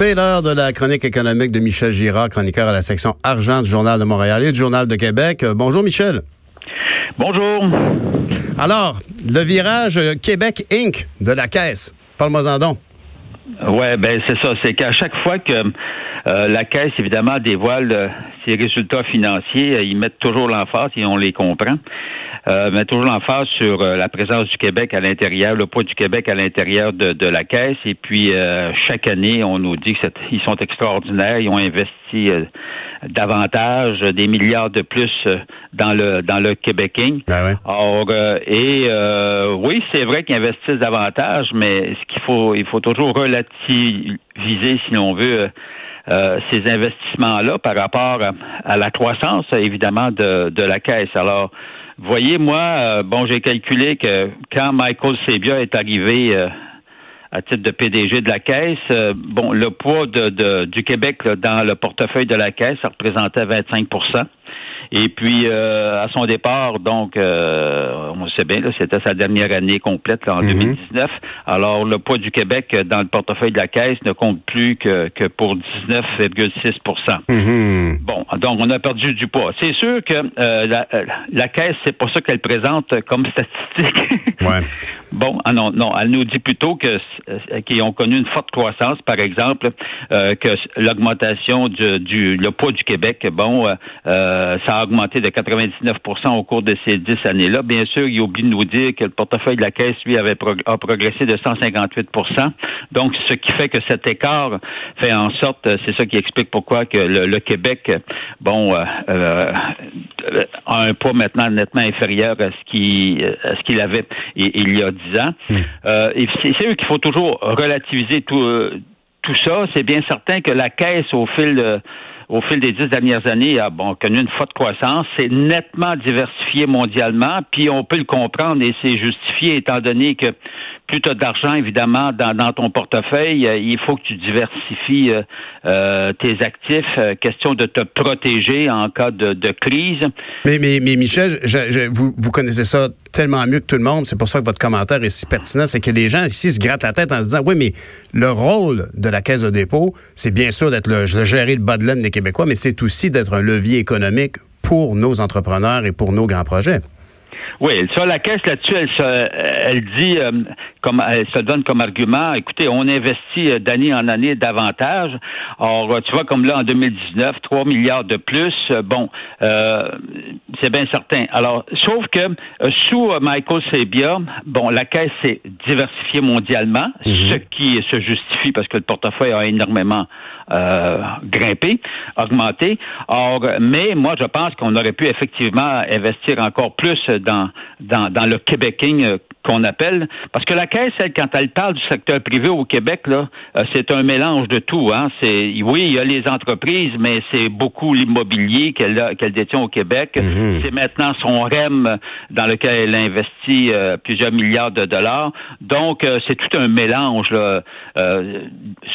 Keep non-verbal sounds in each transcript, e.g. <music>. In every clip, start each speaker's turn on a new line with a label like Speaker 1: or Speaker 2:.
Speaker 1: C'est l'heure de la chronique économique de Michel Girard, chroniqueur à la section argent du Journal de Montréal et du Journal de Québec. Euh, bonjour Michel.
Speaker 2: Bonjour.
Speaker 1: Alors, le virage Québec Inc. de la caisse. Parle-moi-en donc.
Speaker 2: Ouais, ben c'est ça. C'est qu'à chaque fois que euh, la caisse, évidemment, dévoile euh, ses résultats financiers, ils mettent toujours l'emphase et on les comprend. Euh, met toujours l'emphase sur euh, la présence du Québec à l'intérieur, le poids du Québec à l'intérieur de, la caisse. Et puis euh, chaque année, on nous dit qu'ils sont extraordinaires, ils ont investi davantage, des milliards de plus dans le dans le Québéking.
Speaker 1: Ben
Speaker 2: Or, et oui, c'est vrai qu'ils investissent davantage, mais ce qu'il faut, il faut toujours relativiser, si l'on veut. ces investissements-là par rapport à, la croissance, évidemment, de, de la caisse. Alors, voyez, moi, euh, bon, j'ai calculé que quand Michael Sebia est arrivé euh, à titre de PDG de la Caisse, euh, bon, le poids de, du Québec dans le portefeuille de la Caisse, ça représentait 25 et puis, euh, à son départ, donc, euh, on sait bien, c'était sa dernière année complète en 2019. Mhm. Alors, le poids du Québec dans le portefeuille de la Caisse ne compte plus que, que pour 19,6 mhm. Bon, donc, on a perdu du poids. C'est sûr que euh, la, la, Caisse, c'est pas ça qu'elle présente comme statistique. <laughs>
Speaker 1: ouais.
Speaker 2: Bon, ah non, non, elle nous dit plutôt que qu'ils ont connu une forte croissance, par exemple, que l'augmentation du, du, le poids du Québec, bon, ça a augmenté de 99% au cours de ces dix années-là. Bien sûr, il oublie de nous dire que le portefeuille de la Caisse, lui, avait a progressé de 158% Donc, ce qui fait que cet écart fait en sorte, c'est ça qui explique pourquoi que le, Québec, bon, euh, euh, a un poids maintenant nettement inférieur à ce qu'il ce qu'il avait il, y a dix ans. Hmm. Euh, c'est sûr qu'il faut toujours relativiser tout tout ça. C'est bien certain que la Caisse, au fil de au fil des dix dernières années, a connu une forte croissance. C'est nettement diversifié mondialement, puis on peut le comprendre et c'est justifié étant donné que plus tu as d'argent, évidemment, dans, dans, ton portefeuille, euh, il faut que tu diversifies euh, euh, tes actifs. question de te protéger en cas de, de crise.
Speaker 1: Mais, mais, mais Michel, je, vous, vous connaissez ça tellement mieux que tout le monde. C'est pour ça que votre commentaire est si pertinent. C'est que les gens ici se grattent la tête en se disant, oui, mais le rôle de la Caisse de dépôt, c'est bien sûr d'être le, de gérer le bas de laine des Québécois, mais c'est aussi d'être un levier économique pour nos entrepreneurs et pour nos grands projets.
Speaker 2: Oui, ça, la caisse là-dessus, elle, elle dit, euh, comme elle se donne comme argument, écoutez, on investit euh, d'année en année davantage. Or, tu vois, comme là, en 2019, 3 milliards de plus, euh, bon, c'est bien certain. Alors, sauf que sous Michael Sebia, bon, la caisse s'est diversifiée mondialement, mhm. ce qui se justifie parce que le portefeuille a énormément grimpé, augmenté. Or, mais moi, je pense qu'on aurait pu effectivement investir encore plus dans dans, le Québéking euh, qu'on appelle. Parce que la Caisse, elle, quand elle parle du secteur privé au Québec, là, euh, c'est un mélange de tout. Hein. C'est oui, il y a les entreprises, mais c'est beaucoup l'immobilier qu'elle qu'elle détient au Québec. Mhm. C'est maintenant son REM dans lequel elle investit euh, plusieurs milliards de dollars. Donc, c'est tout un mélange, là,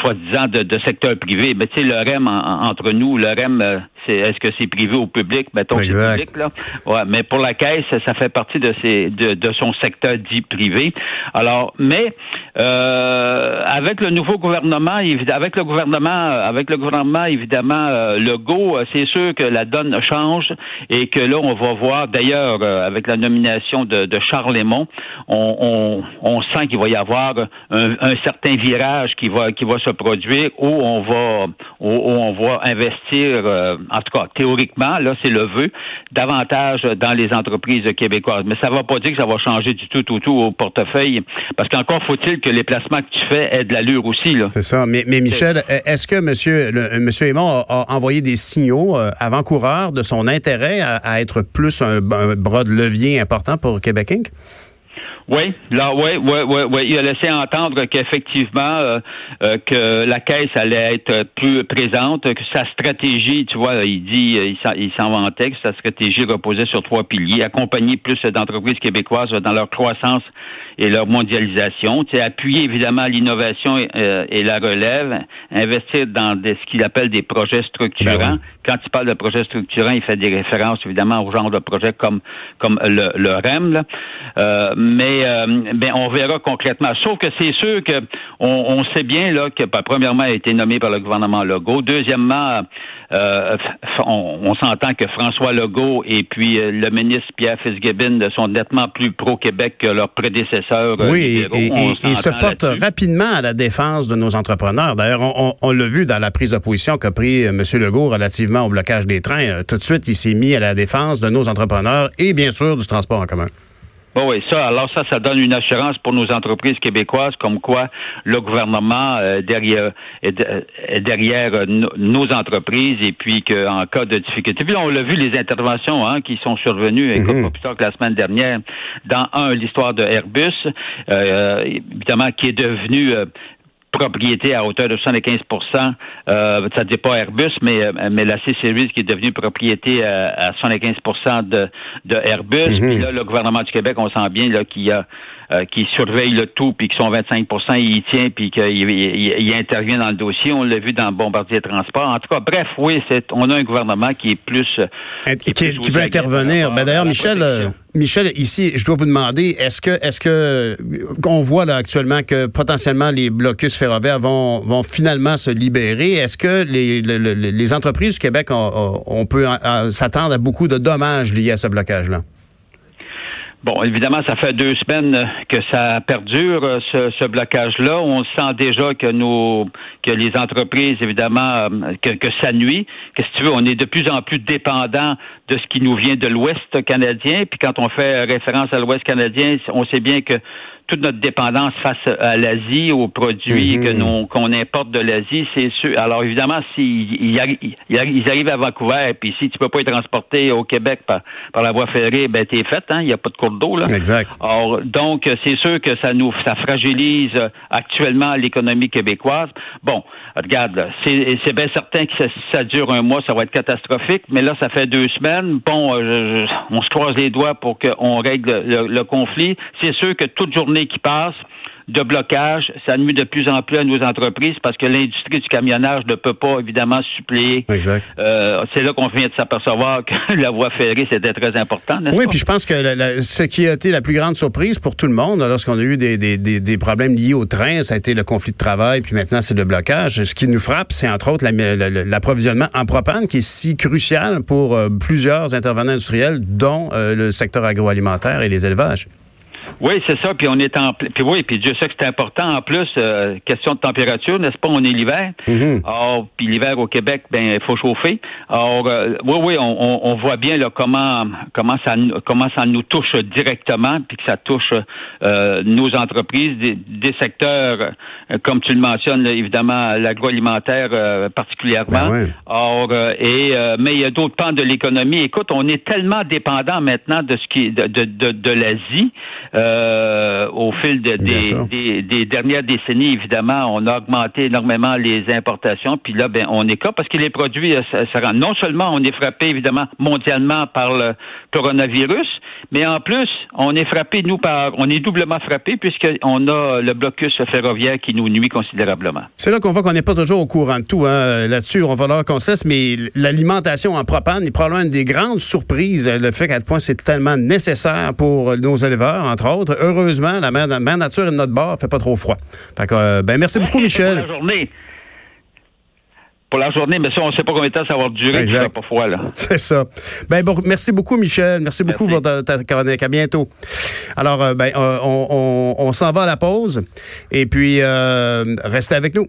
Speaker 2: soi-disant, de, de, secteur privé. Mais tu sais, le REM, entre nous, le REM, c'est est-ce que c'est privé ou public? Mettons c'est public, là. Ouais, mais pour la Caisse, ça fait partie de, ses, de, de son secteur dit privé. Alors, mais euh, avec le nouveau gouvernement, avec le gouvernement, avec le gouvernement évidemment euh, Legault, euh, c'est sûr que la donne change et que là on va voir. D'ailleurs, euh, avec la nomination de, Charles Lemont, on, sent qu'il va y avoir un, certain virage qui va qui va se produire où on va où, on va investir, en tout cas théoriquement, là c'est le vœu, davantage dans les entreprises québécoises. Mais ça va pas dire que ça va changer du tout, tout, tout au portefeuille, parce qu'encore faut-il que les placements que tu fais aient de l'allure aussi.
Speaker 1: C'est ça. Mais, mais Michel, est-ce que M. Le, monsieur Aymon a, envoyé des signaux euh, avant-coureurs de son intérêt à, être plus un, bras de levier important pour Québec Inc??
Speaker 2: Oui, là, oui, oui, oui, oui. Il a laissé entendre qu'effectivement, euh, euh, que la caisse allait être plus présente, que sa stratégie, tu vois, il dit, il s'en vantait que sa stratégie reposait sur trois piliers accompagner plus d'entreprises québécoises dans leur croissance et leur mondialisation, tu sais, appuyer évidemment l'innovation euh, et, la relève, investir dans des, ce qu'il appelle des projets structurants. Ben Quand il parle de projets structurants, il fait des références évidemment au genre de projets comme comme le, le REM. Là. Euh, euh, ben, on verra concrètement. Sauf que c'est sûr que on, on, sait bien là que bah, premièrement a été nommé par le gouvernement Legault. Deuxièmement, euh, on, s'entend que François Legault et puis euh, le ministre Pierre Fitzgibbon sont nettement plus pro-Québec que leurs prédécesseurs.
Speaker 1: Oui, et, et, se portent rapidement à la défense de nos entrepreneurs. D'ailleurs, on, on l'a vu dans la prise de position qu'a pris M. Legault relativement au blocage des trains. Tout de suite, il s'est mis à la défense de nos entrepreneurs et bien sûr du transport en commun.
Speaker 2: Bon, oui, ça, alors ça, ça donne une assurance pour nos entreprises québécoises, comme quoi le gouvernement euh, derrière est, derrière euh, nos entreprises et puis qu'en cas de difficulté. Puis on l'a vu les interventions hein, qui sont survenues, mm -hmm. plus tard que la semaine dernière, dans un l'histoire de Airbus, euh, évidemment qui est devenu propriété à hauteur de 75% euh, ça ne dit pas Airbus, mais, mais la C-Series qui est devenue propriété euh, à, à 75 de, de Airbus. Mm-hmm. Puis là, le gouvernement du Québec, on sent bien là qu'il a euh, qui surveille le tout, puis qui sont 25% il y tient, puis qu'il il, intervient dans le dossier. On l'a vu dans Bombardier Transport. En tout cas, bref, oui, c'est, on a un gouvernement qui est plus...
Speaker 1: Qui, veut intervenir. Ben, d'ailleurs, Michel... Michel, ici, je dois vous demander, est-ce que, est-ce que, on voit là actuellement que potentiellement les blocus ferroviaires vont, vont finalement se libérer? Est-ce que les, les, les, entreprises du Québec, on, peut s'attendre à beaucoup de dommages liés à ce blocage-là?
Speaker 2: Bon, évidemment, ça fait deux semaines que ça perdure, ce, ce blocage-là. On sent déjà que nos que les entreprises, évidemment, que, que ça nuit. Que si tu veux, on est de plus en plus dépendant de ce qui nous vient de l'Ouest canadien. Puis quand on fait référence à l'Ouest canadien, on sait bien que toute notre dépendance face à l'Asie, aux produits mhm. que qu'on importe de l'Asie, c'est sûr. Alors évidemment, s'ils ils arrivent à Vancouver, puis si tu peux pas être transporté au Québec par, par la voie ferrée, ben t'es fait, hein, il n'y a pas de cours d'eau là.
Speaker 1: Exact.
Speaker 2: Donc c'est sûr que ça nous ça fragilise actuellement l'économie québécoise. Bon, regarde, c'est bien certain que si ça dure un mois, ça va être catastrophique, mais là ça fait deux semaines. Bon, euh, on se croise les doigts pour qu'on règle le conflit. C'est sûr que toute journée qui passe de blocage, ça nuit de plus en plus à nos entreprises parce que l'industrie du camionnage ne peut pas évidemment suppléer.
Speaker 1: Exact.
Speaker 2: Euh, c'est là qu'on vient de s'apercevoir que <laughs> la voie ferrée c'était très important.
Speaker 1: Oui, puis je pense que ce qui a été la plus grande surprise pour tout le monde lorsqu'on a eu des, des, des, problèmes liés au train, ça a été le conflit de travail, puis maintenant c'est le blocage. Ce qui nous frappe, c'est entre autres l'approvisionnement en propane qui est si crucial pour euh, plusieurs intervenants industriels, dont euh, le secteur agroalimentaire et les élevages.
Speaker 2: Oui, c'est ça. Puis on est en puis oui, puis Dieu sait que c'est important. En plus, euh, question de température, n'est-ce pas? On est l'hiver.
Speaker 1: Mm-hmm.
Speaker 2: Or, puis l'hiver au Québec, ben il faut chauffer. Alors, euh, oui, oui, on, on, voit bien là comment comment ça comment ça nous touche directement, puis que ça touche euh, nos entreprises, des, secteurs comme tu le mentionnes, évidemment l'agroalimentaire particulièrement.
Speaker 1: Ben
Speaker 2: Or, et mais il y a d'autres pans de l'économie. Écoute, on est tellement dépendant maintenant de ce qui de de, de, de l'Asie. Euh, au fil de, des, des, dernières décennies, évidemment, on a augmenté énormément les importations. Puis là, ben, on est cas parce que les produits, euh, ça, non seulement on est frappé évidemment mondialement par le coronavirus, mais en plus, on est frappé, nous, par, on est doublement frappé puisqu'on a le blocus ferroviaire qui nous nuit considérablement.
Speaker 1: C'est là qu'on voit qu'on n'est pas toujours au courant de tout. Hein. Là-dessus, on va leur qu'on cesse, mais l'alimentation en propane est probablement une des grandes surprises. Le fait qu'à quel point c'est tellement nécessaire pour nos éleveurs, entre autres. Heureusement, la mère, nature est de notre bord, fait pas trop froid. Fait que, euh, ben, merci beaucoup, Michel.
Speaker 2: Pour la journée. Pour la journée, mais ça, on ne sait pas combien de temps ça va durer, ça pas froid, là. <laughs>
Speaker 1: C'est ça. Ben, bon, merci beaucoup, Michel. Merci, beaucoup pour ta, chronique. À bientôt. Alors, euh, ben, euh, on, on, on s'en va à la pause. Et puis, restez avec nous.